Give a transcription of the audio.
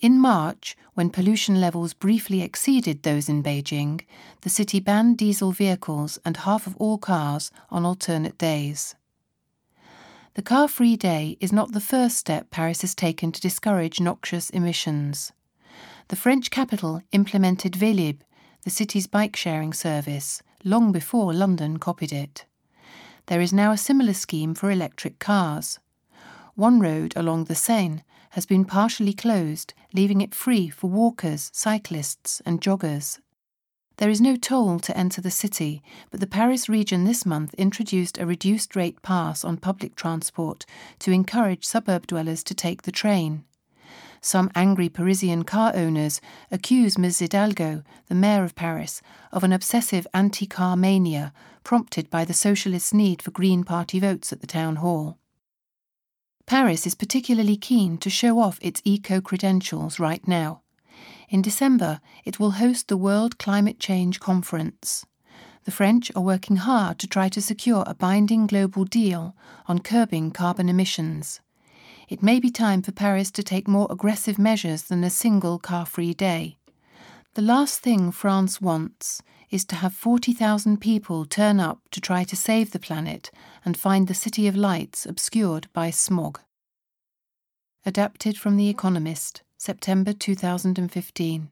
In March, when pollution levels briefly exceeded those in Beijing, the city banned diesel vehicles and half of all cars on alternate days. The car free day is not the first step Paris has taken to discourage noxious emissions. The French capital implemented Vélib, the city's bike sharing service, long before London copied it. There is now a similar scheme for electric cars. One road along the Seine has been partially closed, leaving it free for walkers, cyclists, and joggers. There is no toll to enter the city, but the Paris region this month introduced a reduced rate pass on public transport to encourage suburb dwellers to take the train. Some angry Parisian car owners accuse Ms. Hidalgo, the mayor of Paris, of an obsessive anti car mania prompted by the socialists' need for Green Party votes at the town hall. Paris is particularly keen to show off its eco credentials right now. In December, it will host the World Climate Change Conference. The French are working hard to try to secure a binding global deal on curbing carbon emissions. It may be time for Paris to take more aggressive measures than a single car free day. The last thing France wants is to have 40,000 people turn up to try to save the planet and find the City of Lights obscured by smog. Adapted from The Economist, September 2015.